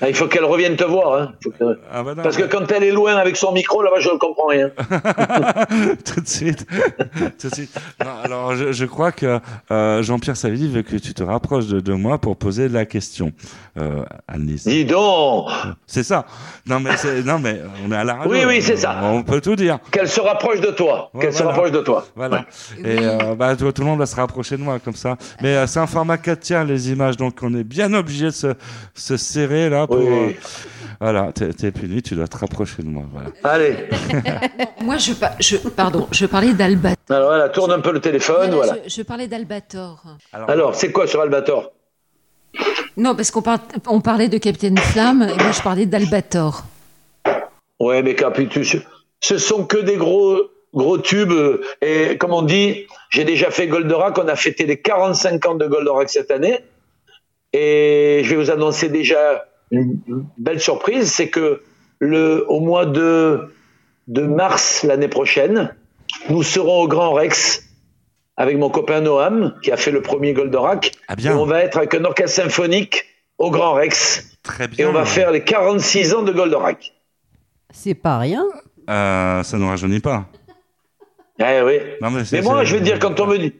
Ah, Il faut qu'elle revienne te voir. hein. Que- Ah bah non, Parce que quand elle est loin avec son micro, là-bas, je ne comprends rien. tout de suite. tout de suite. Non, alors, je, je crois que euh, Jean-Pierre Savidi veut que tu te rapproches de, de moi pour poser la question, euh, Anne-Lise. Dis donc, C'est ça. Non mais, c'est- non, mais on est à la radio. Oui, oui, c'est ça. On peut tout dire. qu'elle se rapproche de toi. Ouais, Qu'elle se rapproche de toi. Voilà. Et euh, bah, tout, tout le monde va se rapprocher de moi comme ça. Mais euh, c'est un format 4 tiers les images, donc on est bien obligé de se, se serrer là. Pour, Oui. euh, voilà, t'es t'es puni, tu dois te rapprocher de moi. Voilà. Allez. Moi, je, je pardon, je parlais d'Albator. Alors voilà, tourne un peu le téléphone, voilà. Je, je parlais d'Albator. Alors, c'est quoi sur Albator? Non, parce qu'on par- on parlait de Capitaine Flamme et moi je parlais d'Albator. Ouais, mais Capitus, ce sont que des gros gros tubes. euh, Et comme on dit, j'ai déjà fait Goldorak. On a fêté les 45 ans de Goldorak cette année. Et je vais vous annoncer déjà une belle surprise, c'est que le au mois de de mars l'année prochaine, nous serons au Grand Rex avec mon copain Noam qui a fait le premier Goldorak. Ah bien. Et on va être avec un orchestre symphonique au Grand Rex. Très Et bien. on va faire les 46 ans de Goldorak. C'est pas rien. Euh, ça ne rajeunit pas. Eh oui. Non, mais moi, je veux dire, quand on me dit.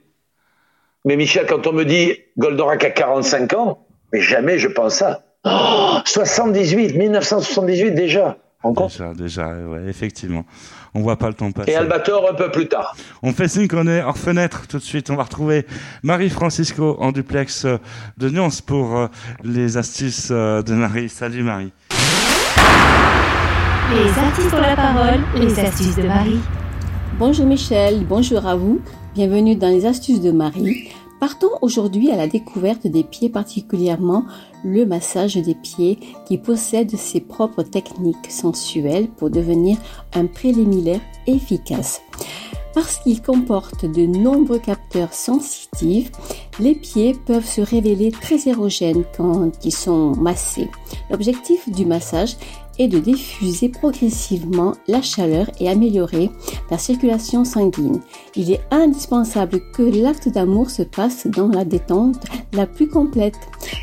Mais Michel, quand on me dit Goldorak a 45 ans, mais jamais je pense ça. Oh, 78, 1978 déjà. En compte Déjà, déjà, ouais, effectivement. On voit pas le temps passer. Et Albator un peu plus tard. On fait signe qu'on est hors fenêtre tout de suite. On va retrouver Marie Francisco en duplex euh, de Nyons pour euh, les astuces euh, de Marie. Salut Marie. Les artistes ont la parole, les astuces de Marie. Bonjour Michel, bonjour à vous. Bienvenue dans les astuces de Marie. Partons aujourd'hui à la découverte des pieds, particulièrement le massage des pieds qui possède ses propres techniques sensuelles pour devenir un préliminaire efficace. Parce qu'il comporte de nombreux capteurs sensitifs, les pieds peuvent se révéler très érogènes quand ils sont massés. L'objectif du massage est de diffuser progressivement la chaleur et améliorer la circulation sanguine. Il est indispensable que l'acte d'amour se passe dans la détente la plus complète.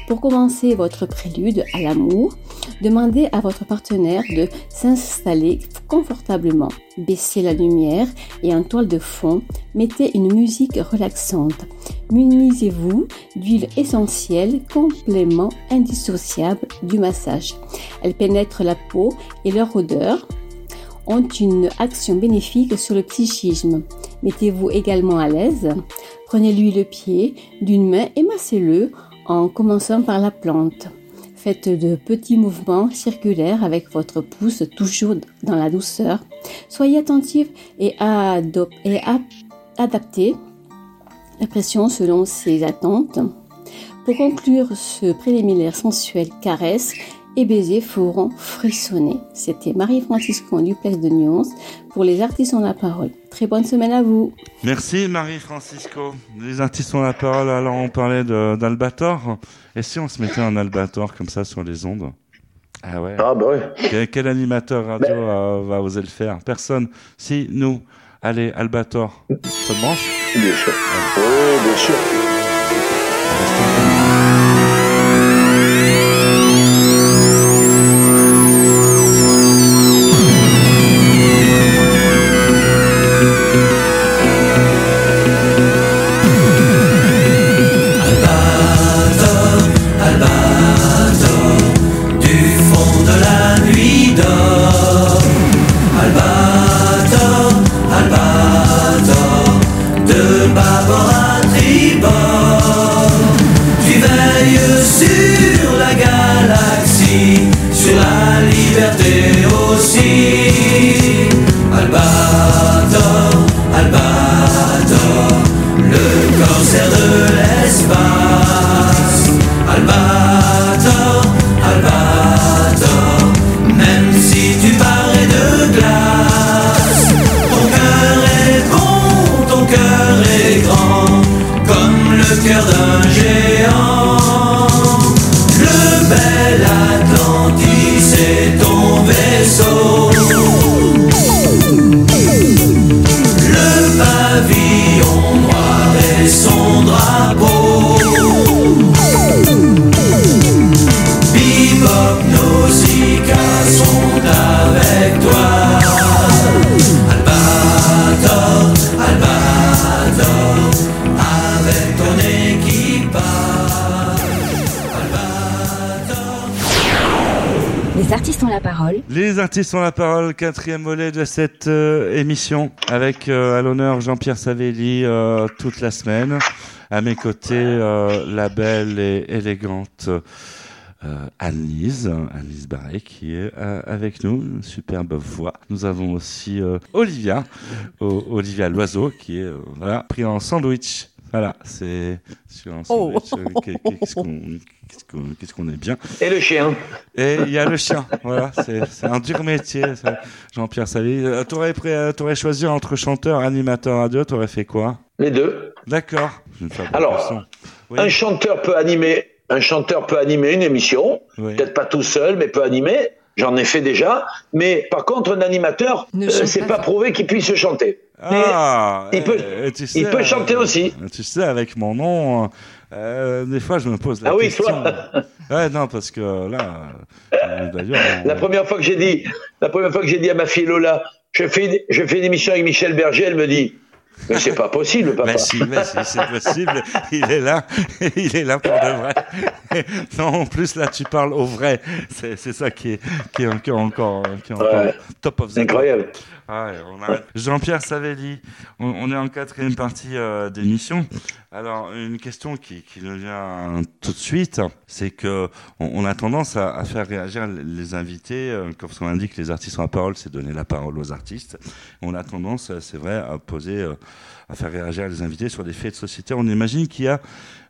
Pour commencer votre prélude à l'amour, demandez à votre partenaire de s'installer confortablement. Baissez la lumière et en toile de fond, mettez une musique relaxante. Munisez-vous d'huile essentielle, complément indissociable du massage. Elle pénètre la peau et leur odeur ont une action bénéfique sur le psychisme. Mettez-vous également à l'aise. Prenez-lui le pied d'une main et massez-le en commençant par la plante. Faites de petits mouvements circulaires avec votre pouce toujours dans la douceur. Soyez attentif et, et adaptez la pression selon ses attentes. Pour conclure ce préliminaire sensuel, caresse et baisers feront frissonner. C'était Marie-Francisco Duplex de Nyons pour les artistes ont la parole. Très bonne semaine à vous. Merci Marie-Francisco. Les artistes ont la parole, alors on parlait d'Albator. Et si on se mettait un Albator comme ça sur les ondes? Ah ouais. Ah bah ouais. Quel, quel animateur radio euh, va oser le faire? Personne. Si, nous. Allez, Albator. Ça te branche? Bien sûr. Oui, bien sûr. Artistes ont la parole, quatrième volet de cette euh, émission, avec euh, à l'honneur Jean-Pierre Savelli euh, toute la semaine. À mes côtés, la belle et élégante Annelise, Annelise Barret, qui est avec nous, une superbe voix. Nous avons aussi Olivia, Olivia Loiseau, qui est voilà, pris en sandwich. Voilà, c'est sur un Oh. Qu'est-ce qu'on est bien. Et le chien Et il y a le chien, voilà, c'est un dur métier. Jean-Pierre Sally. Euh, T'aurais pré- euh, t'aurais choisi entre chanteur, animateur radio, t'aurais fait quoi? Les deux. D'accord. Alors. Oui. Un chanteur peut animer, un chanteur peut animer une émission, Oui. peut-être pas tout seul, mais peut animer. J'en ai fait déjà. Mais par contre, un animateur, Ne euh, c'est pas. pas prouvé qu'il puisse chanter. Ah, il peut- euh, tu il peut chanter aussi. euh, Tu sais, avec mon nom, euh, des fois je me pose la Ah oui, question. toi. Ouais, non, parce que là, euh, d'ailleurs, on- La première fois que j'ai dit, la première fois que j'ai dit à ma fille Lola, je fais, une- je fais une émission avec Michel Berger, elle me dit, mais c'est pas possible, papa. Bah si, bah si, c'est possible. Il est là, il est là pour de vrai. Non, en plus là, tu parles au vrai. C'est c'est ça qui est, qui est encore, qui est encore Ouais. top of the C'est incroyable. Ah. Jean-Pierre Savelli, on, est en quatrième partie euh, d'émission. Alors, une question qui, nous vient tout de suite, c'est que on, a tendance à, faire réagir les invités, euh, comme on indique, les artistes ont la parole, c'est donner la parole aux artistes. On a tendance, euh, c'est vrai, à poser, euh, à faire réagir les invités sur des faits de société. On imagine qu'il y a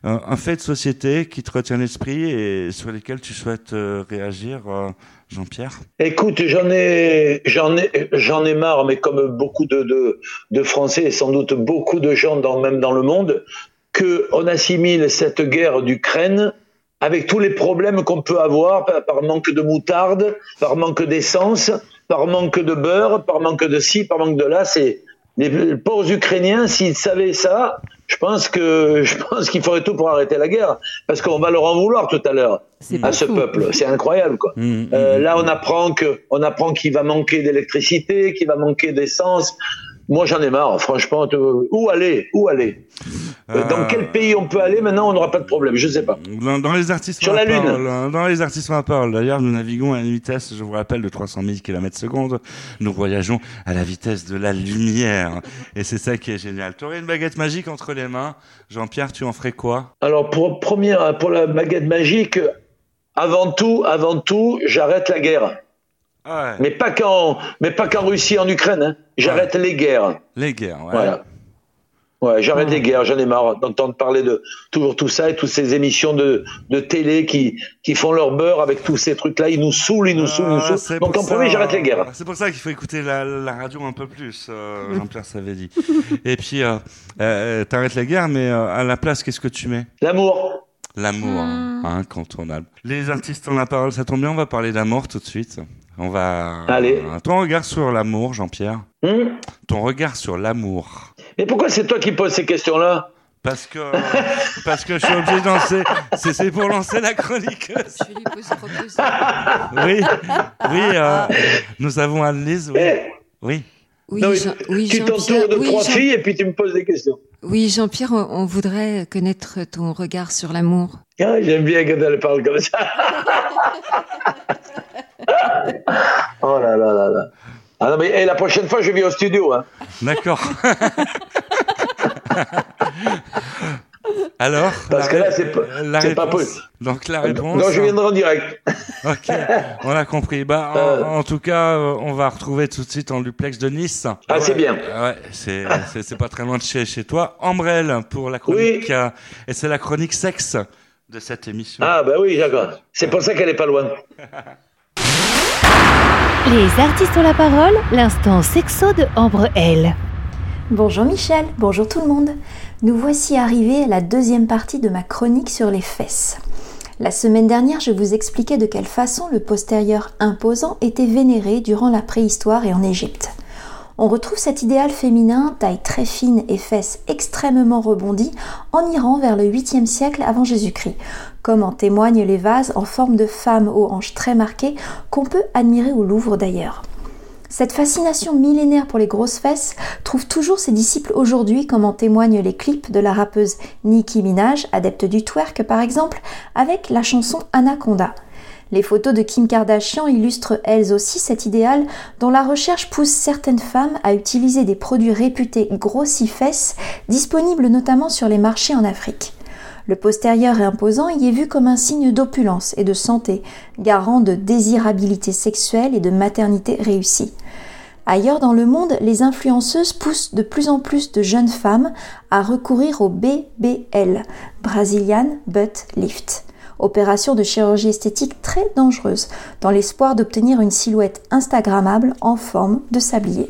un fait de société qui te retient l'esprit et sur lesquels tu souhaites réagir, Jean-Pierre. Écoute, j'en ai, j'en ai, j'en ai marre, mais comme beaucoup de, de, Français et sans doute beaucoup de gens, dans, même dans le monde, que on assimile cette guerre d'Ukraine avec tous les problèmes qu'on peut avoir par, manque de moutarde, par manque d'essence, par manque de beurre, par manque de ci, par manque de là. C'est les pauvres Ukrainiens, s'ils savaient ça, je pense que je pense qu'il faudrait tout pour arrêter la guerre, parce qu'on va leur en vouloir tout à l'heure à ce peuple. C'est incroyable, quoi. Mmh, Euh, mmh, là, on apprend que, on apprend qu'il va manquer d'électricité, qu'il va manquer d'essence. Moi, j'en ai marre, franchement. Où aller? Où aller? Euh, Dans Euh, quel pays on peut aller? Maintenant On n'aura pas de problème. Je sais pas. Dans, dans les artistes Sur la Lune. hein, dans les artistes à parole. D'ailleurs, nous naviguons à une vitesse, je vous rappelle, de 300 000 km secondes. Nous voyageons à la vitesse de la lumière. Et c'est ça qui est génial. Tu aurais une baguette magique entre les mains. Jean-Pierre, tu en ferais quoi? Alors pour première, pour la baguette magique, avant tout, avant tout, j'arrête la guerre. Ouais. Mais pas qu'en, mais pas qu'en Russie, en Ukraine. hein. J'arrête les guerres. Les guerres, ouais. Voilà. Ouais, j'arrête les guerres, j'en ai marre d'entendre parler de toujours tout ça et toutes ces émissions de, de télé qui, qui font leur beurre avec tous ces trucs-là. Ils nous saoulent, ils nous saoulent, ils nous Ah, saoulent. Donc en premier, j'arrête les guerres. C'est pour ça qu'il faut écouter la, la radio un peu plus, euh, Jean-Pierre Savedi. Et puis, euh, euh, t'arrêtes la guerre, mais euh, à la place, qu'est-ce que tu mets? L'amour. L'amour, hein, incontournable. Les artistes ont la parole, ça tombe bien, on va parler d'amour tout de suite. On va. Allez. Ton regard sur l'amour, Jean-Pierre. Hum Ton regard sur l'amour. Mais pourquoi c'est toi qui poses ces questions-là Parce que, parce que je suis obligé de lancer. C'est, pour lancer la chronique. Je reposer. Oui, oui. euh, nous avons Anne-Lise. Oui. Eh, Oui. Oui, non, mais Jean- oui, tu t'entoures de oui, trois Jean- filles et puis tu me poses des questions. oui, Jean-Pierre, on, on voudrait connaître ton regard sur l'amour. Ah, J'aime bien quand elle parle comme ça. oh là là là là. Ah non, mais eh, la prochaine fois, je viens au studio. Hein. D'accord. Alors Parce que là, c'est pas- pas possible. Donc la réponse. Non, je viendrai en direct. Ok, on a compris. Bah, en, Euh. en tout cas, euh, on va retrouver tout de suite en duplex de Nice. Ah, c'est bien. Ouais, c'est pas très loin de chez chez toi. Ambrelle pour la chronique euh, et c'est la chronique sexe de cette émission. Ah, bah oui, d'accord. C'est pour ça qu'elle est pas loin. Les artistes ont la parole, l'instant sexo de Ambre L. Bonjour Michel, bonjour tout le monde. Nous voici arrivés à la deuxième partie de ma chronique sur les fesses. La semaine dernière, je vous expliquais de quelle façon le postérieur imposant était vénéré durant la préhistoire et en Égypte. On retrouve cet idéal féminin, taille très fine et fesses extrêmement rebondies, en Iran vers le 8e siècle avant Jésus-Christ, comme en témoignent les vases en forme de femmes aux hanches très marquées qu'on peut admirer au Louvre d'ailleurs. Cette fascination millénaire pour les grosses fesses trouve toujours ses disciples aujourd'hui, comme en témoignent les clips de la rappeuse Nicki Minaj, adepte du twerk par exemple, avec la chanson Anaconda. Les photos de Kim Kardashian illustrent elles aussi cet idéal dont la recherche pousse certaines femmes à utiliser des produits réputés grossifesses, disponibles notamment sur les marchés en Afrique. Le postérieur imposant y est vu comme un signe d'opulence et de santé, garant de désirabilité sexuelle et de maternité réussie. Ailleurs dans le monde, les influenceuses poussent de plus en plus de jeunes femmes à recourir au BBL, Brazilian Butt Lift, opération de chirurgie esthétique très dangereuse, dans l'espoir d'obtenir une silhouette Instagrammable en forme de sablier.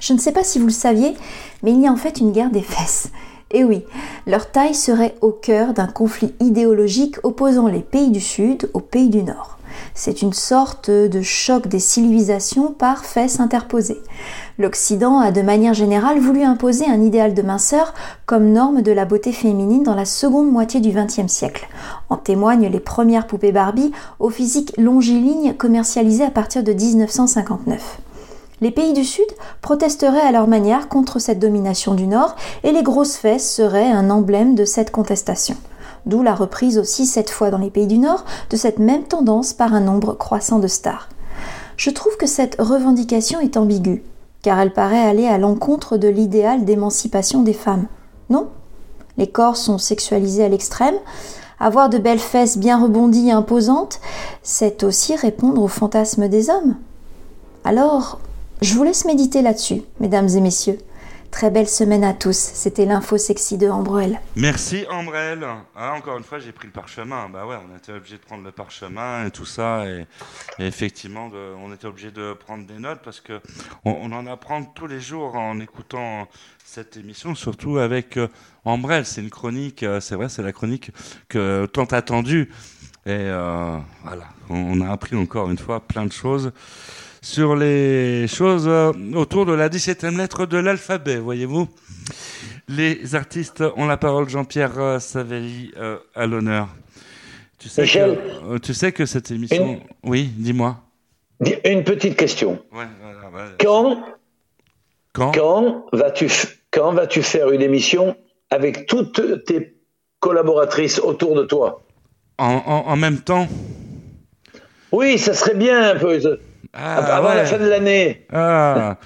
Je ne sais pas si vous le saviez, mais il y a en fait une guerre des fesses. Et oui, leur taille serait au cœur d'un conflit idéologique opposant les pays du Sud aux pays du Nord. C'est une sorte de choc des civilisations par fesses interposées. L'Occident a de manière générale voulu imposer un idéal de minceur comme norme de la beauté féminine dans la seconde moitié du XXe siècle. En témoignent les premières poupées Barbie au physique longiligne commercialisées à partir de 1959. Les pays du Sud protesteraient à leur manière contre cette domination du Nord et les grosses fesses seraient un emblème de cette contestation. D'où la reprise aussi cette fois dans les pays du Nord de cette même tendance par un nombre croissant de stars. Je trouve que cette revendication est ambiguë, car elle paraît aller à l'encontre de l'idéal d'émancipation des femmes. Non Les corps sont sexualisés à l'extrême. Avoir de belles fesses bien rebondies et imposantes, c'est aussi répondre aux fantasmes des hommes. Alors, je vous laisse méditer là-dessus, mesdames et messieurs. Très belle semaine à tous. C'était l'info sexy de Ambroel. Merci Ambrelle. Ah, encore une fois, j'ai pris le parchemin. Bah ouais, on était obligé de prendre le parchemin et tout ça. Et, effectivement, on était obligé de prendre des notes parce que on, en apprend tous les jours en écoutant cette émission, surtout avec euh, Ambrelle. C'est une chronique, euh, c'est vrai, c'est la chronique que tant attendue. Et euh, voilà, on a appris encore une fois plein de choses sur les choses euh, autour de la 17e lettre de l'alphabet, voyez-vous. Les artistes ont la parole, Jean-Pierre euh, Savelli euh, à l'honneur. Tu sais, Michel que, tu sais que cette émission... Oui, dis-moi. Une petite question. Ouais, voilà, voilà. Quand, quand, vas-tu quand vas-tu faire une émission avec toutes tes collaboratrices autour de toi? En, en- en même temps? Oui, ça serait bien un peu. Ah, avant ouais. la fin de l'année. Ah,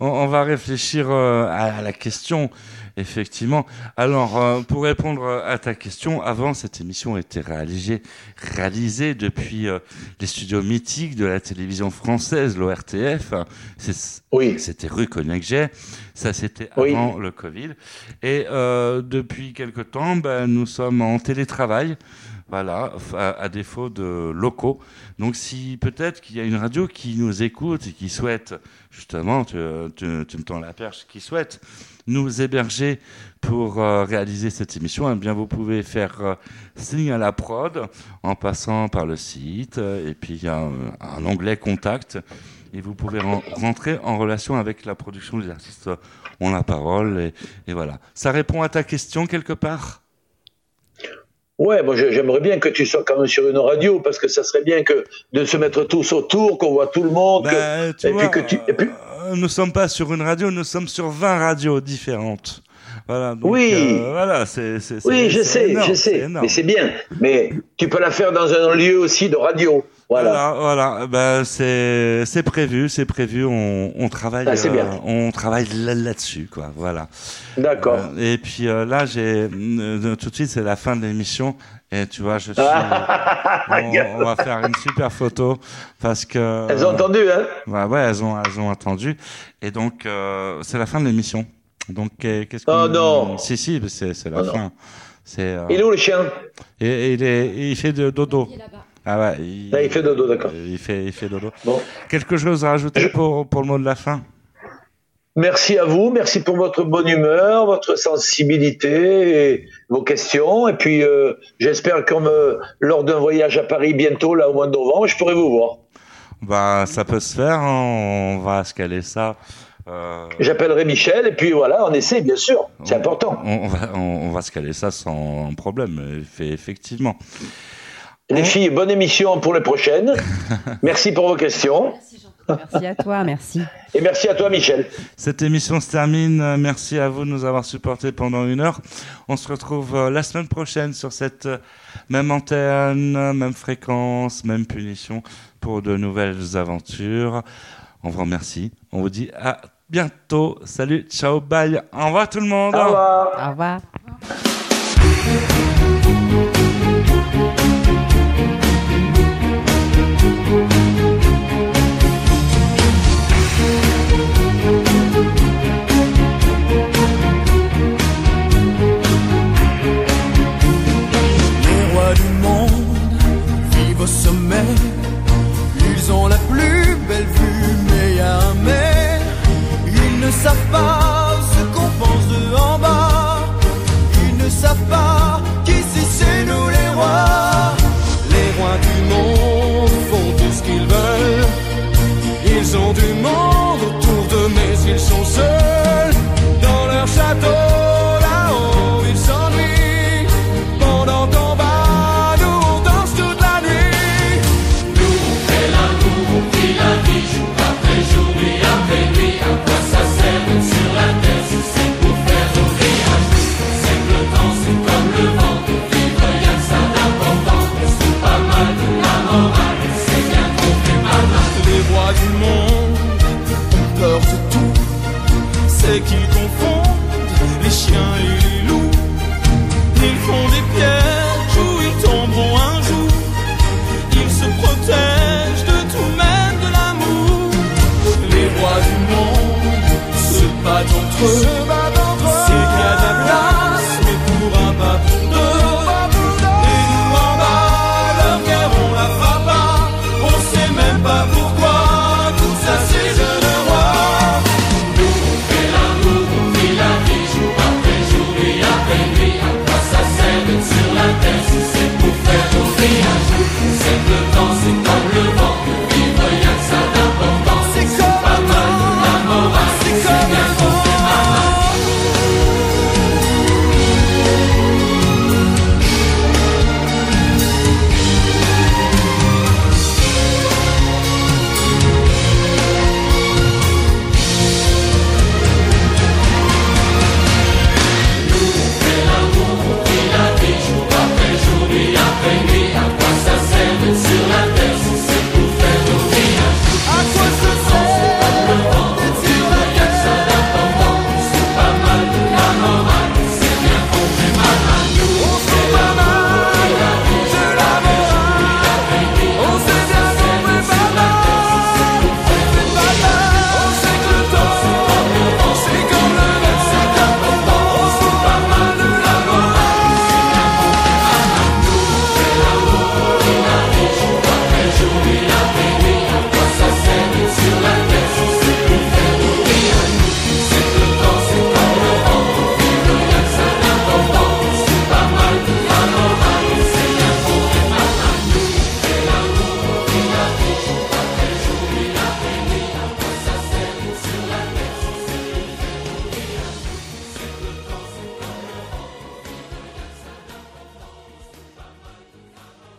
on, on va réfléchir euh, à, la question, effectivement. Alors, euh, pour répondre à ta question, avant, cette émission a été réalisée, réalisée depuis euh, les studios mythiques de la télévision française, l'ORTF. C'est- C'était rue. Ça, c'était Oui. avant le Covid. Et depuis quelque temps, ben, nous sommes en télétravail. Voilà, à, défaut de locaux. Donc, si peut-être qu'il y a une radio qui nous écoute et qui souhaite, justement, tu, tu- tu me tends la perche, qui souhaite nous héberger pour euh, réaliser cette émission, eh bien, vous pouvez faire euh, signe à la prod en passant par le site. euh, et puis, il y a un, onglet contact. Et vous pouvez ren- rentrer en relation avec la production des artistes ont la parole. Et voilà. Ça répond à ta question quelque part? Ouais, moi j'aimerais bien que tu sois quand même sur une radio parce que ça serait bien que de se mettre tous autour, qu'on voit tout le monde. que- tu et vois, puis que tu. et puis- Euh, nous sommes pas sur une radio, nous sommes sur 20 radios différentes. Voilà. donc, Oui. euh, voilà, c'est. oui, je sais, énorme, je sais, mais c'est bien. Mais tu peux la faire dans un lieu aussi de radio. Voilà. Voilà, voilà. Ben, c'est c'est prévu, c'est prévu. On, on travaille, Ah, bien. euh, on travaille là- là-dessus, quoi. Voilà. D'accord. Euh, et puis euh, là, j'ai euh, tout de suite, c'est la fin de l'émission. Et tu vois, je suis. On, on va faire une super photo parce que. Elles ont entendu, hein? Ouais, ouais, elles ont, elles ont entendu. Et donc, euh, c'est la fin de l'émission. Donc, qu'est-ce Oh qu'on- non. Si, si, c'est c'est la Oh fin. C'est. euh, Il est où le chien? Et, et il, est, il fait de dodo. Ah ouais. Il, Là, il fait dodo, d'accord. Il fait, il fait dodo. Bon. Quelque chose à rajouter pour, pour le mot de la fin? Merci à vous, merci pour votre bonne humeur, votre sensibilité et vos questions. Et puis, euh, j'espère comme euh, lors d'un voyage à Paris bientôt, là au mois de novembre, je pourrai vous voir. Bah, ça peut se faire. hein. On va se caler ça. Euh, J'appellerai Michel et puis voilà, on essaie, bien sûr. C'est important. on, va, on, on va se caler ça sans problème, effe- effectivement. Les filles, bonne émission pour les prochaines. merci pour vos questions. Merci à toi, merci. Et merci à toi, Michel. Cette émission se termine. Merci à vous de nous avoir supportés pendant une heure. On se retrouve euh, la semaine prochaine sur cette euh, même antenne, même fréquence, même punition pour de nouvelles aventures. On vous remercie. On vous dit à bientôt. Salut, ciao, bye. Au revoir tout le monde. Au revoir. Au revoir. Même